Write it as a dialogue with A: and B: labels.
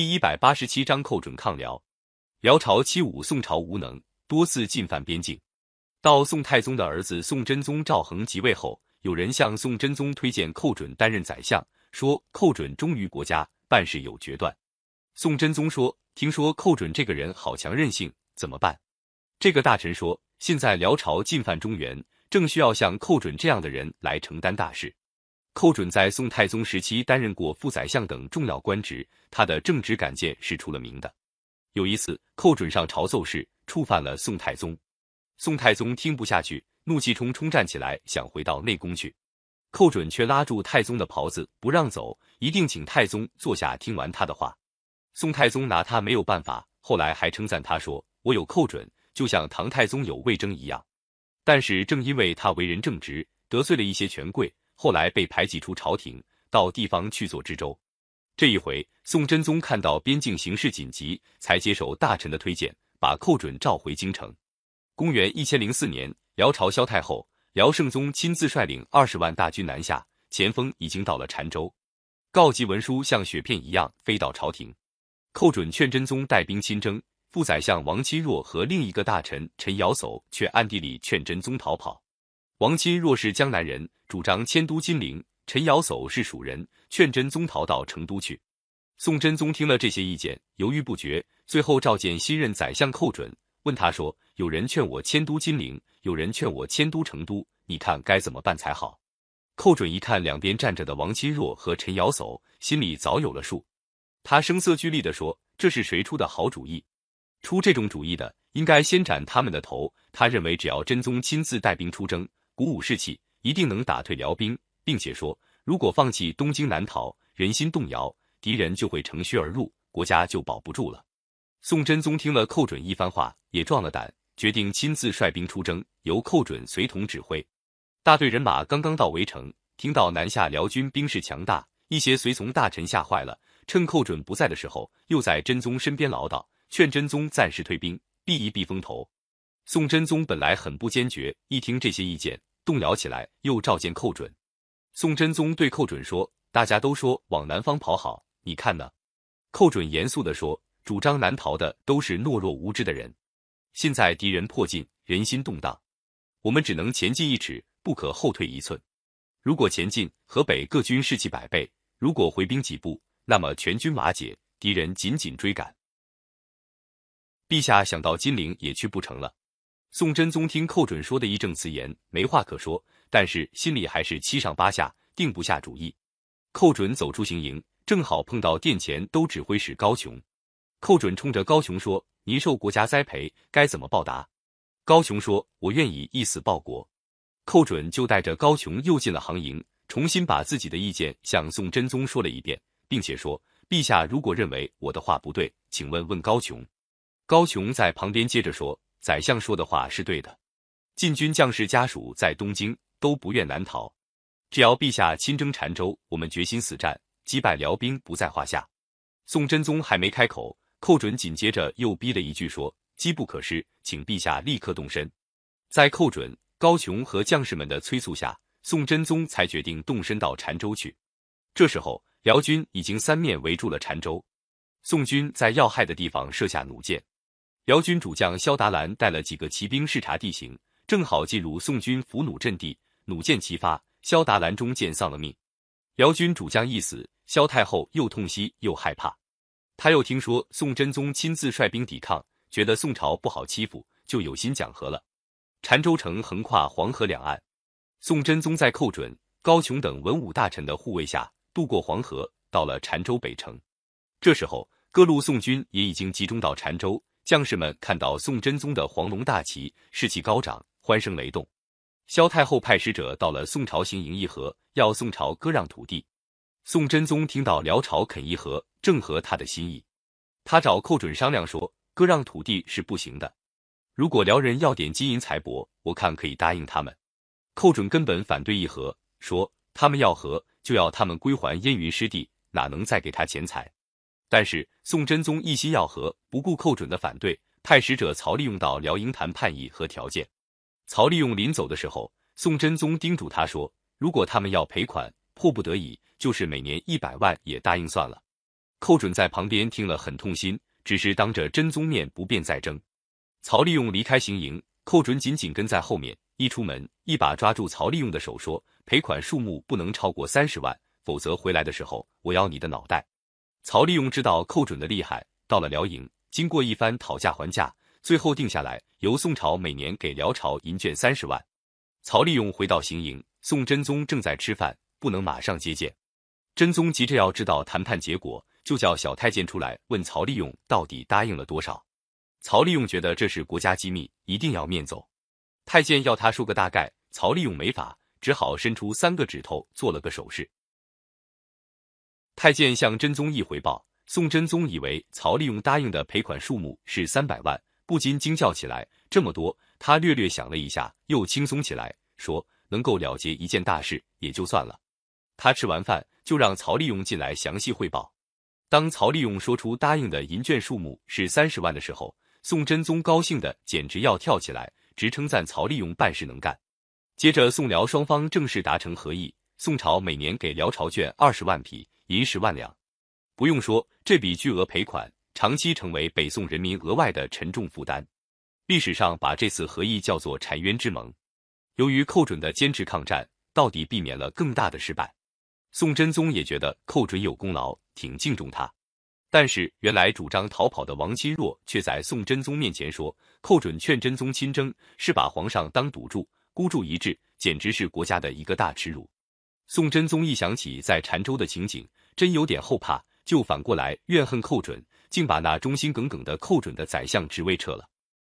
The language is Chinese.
A: 第一百八十七章寇准抗辽。辽朝欺侮宋朝无能，多次进犯边境。到宋太宗的儿子宋真宗赵恒即位后，有人向宋真宗推荐寇准担任宰相，说寇准忠于国家，办事有决断。宋真宗说：“听说寇准这个人好强任性，怎么办？”这个大臣说：“现在辽朝进犯中原，正需要像寇准这样的人来承担大事。寇准在宋太宗时期担任过副宰相等重要官职，他的正直敢谏是出了名的。有一次，寇准上朝奏事，触犯了宋太宗。宋太宗听不下去，怒气冲冲站起来，想回到内宫去。寇准却拉住太宗的袍子，不让走，一定请太宗坐下听完他的话。宋太宗拿他没有办法，后来还称赞他说：“我有寇准，就像唐太宗有魏征一样。”但是正因为他为人正直，得罪了一些权贵，后来被排挤出朝廷，到地方去做知州。这一回，宋真宗看到边境形势紧急，才接受大臣的推荐，把寇准召回京城。公元一千零四年，辽朝萧太后辽圣宗亲自率领二十万大军南下，前锋已经到了澶州。告急文书像雪片一样飞到朝廷。寇准劝真宗带兵亲征，副宰相王钦若和另一个大臣陈尧叟却暗地里劝真宗逃跑。王钦若是江南人，主张迁都金陵；陈尧叟是蜀人，劝真宗逃到成都去。宋真宗听了这些意见，犹豫不决，最后召见新任宰相寇准。问他说：“有人劝我迁都金陵，有人劝我迁都成都，你看该怎么办才好？”寇准一看两边站着的王钦若和陈尧叟，心里早有了数。他声色俱厉地说：“这是谁出的好主意？出这种主意的，应该先斩他们的头。”他认为，只要真宗亲自带兵出征，鼓舞士气，一定能打退辽兵，并且说，如果放弃东京南逃，人心动摇，敌人就会乘虚而入，国家就保不住了。宋真宗听了寇准一番话，也壮了胆，决定亲自率兵出征，由寇准随同指挥。大队人马刚刚到围城，听到南下辽军兵势强大，一些随从大臣吓坏了，趁寇准不在的时候，又在真宗身边唠叨，劝真宗暂时退兵，避一避风头。宋真宗本来很不坚决，一听这些意见，动摇起来，又召见寇准。宋真宗对寇准说：“大家都说往南方跑好，你看呢？”寇准严肃地说。主张南逃的都是懦弱无知的人。现在敌人迫近，人心动荡，我们只能前进一尺，不可后退一寸。如果前进，河北各军士气百倍；如果回兵几步，那么全军瓦解，敌人紧紧追赶。陛下想到金陵也去不成了。宋真宗听寇准说的义正辞严，没话可说，但是心里还是七上八下，定不下主意。寇准走出行营，正好碰到殿前都指挥使高琼。寇准冲着高琼说：“您受国家栽培，该怎么报答？”高琼说：“我愿以一死报国。”寇准就带着高琼又进了行营，重新把自己的意见向宋真宗说了一遍，并且说：“陛下如果认为我的话不对，请问问高琼。”高琼在旁边接着说：“宰相说的话是对的，禁军将士家属在东京都不愿南逃，只要陛下亲征澶州，我们决心死战，击败辽兵不在话下。”宋真宗还没开口。寇准紧接着又逼了一句说：“机不可失，请陛下立刻动身。”在寇准、高琼和将士们的催促下，宋真宗才决定动身到澶州去。这时候，辽军已经三面围住了澶州，宋军在要害的地方设下弩箭。辽军主将萧达兰带了几个骑兵视察地形，正好进入宋军伏弩阵地，弩箭齐发，萧达兰中箭丧了命。辽军主将一死，萧太后又痛惜又害怕。他又听说宋真宗亲自率兵抵抗，觉得宋朝不好欺负，就有心讲和了。澶州城横跨黄河两岸，宋真宗在寇准、高琼等文武大臣的护卫下渡过黄河，到了澶州北城。这时候，各路宋军也已经集中到澶州，将士们看到宋真宗的黄龙大旗，士气高涨，欢声雷动。萧太后派使者到了宋朝行营议和，要宋朝割让土地。宋真宗听到辽朝肯议和，正合他的心意。他找寇准商量说：“割让土地是不行的，如果辽人要点金银财帛，我看可以答应他们。”寇准根本反对议和，说他们要和就要他们归还燕云失地，哪能再给他钱财？但是宋真宗一心要和，不顾寇准的反对，派使者曹利用到辽营谈判议和条件。曹利用临走的时候，宋真宗叮嘱他说：“如果他们要赔款，迫不得已。”就是每年一百万也答应算了。寇准在旁边听了很痛心，只是当着真宗面不便再争。曹利用离开行营，寇准紧紧跟在后面。一出门，一把抓住曹利用的手，说：“赔款数目不能超过三十万，否则回来的时候我要你的脑袋。”曹利用知道寇准的厉害，到了辽营，经过一番讨价还价，最后定下来，由宋朝每年给辽朝银券三十万。曹利用回到行营，宋真宗正在吃饭，不能马上接见。真宗急着要知道谈判结果。就叫小太监出来问曹利用到底答应了多少。曹利用觉得这是国家机密，一定要面走。太监要他说个大概，曹利用没法，只好伸出三个指头做了个手势。太监向真宗一回报，宋真宗以为曹利用答应的赔款数目是三百万，不禁惊叫起来：“这么多！”他略略想了一下，又轻松起来，说：“能够了结一件大事也就算了。”他吃完饭就让曹利用进来详细汇报。当曹利用说出答应的银券数目是三十万的时候，宋真宗高兴的简直要跳起来，直称赞曹利用办事能干。接着，宋辽双方正式达成合议，宋朝每年给辽朝券二十万匹，银十万两。不用说，这笔巨额赔款长期成为北宋人民额外的沉重负担。历史上把这次和议叫做“澶渊之盟”。由于寇准的坚持抗战，到底避免了更大的失败。宋真宗也觉得寇准有功劳，挺敬重他。但是原来主张逃跑的王钦若却在宋真宗面前说，寇准劝真宗亲征是把皇上当赌注，孤注一掷，简直是国家的一个大耻辱。宋真宗一想起在澶州的情景，真有点后怕，就反过来怨恨寇准，竟把那忠心耿耿的寇准的宰相职位撤了。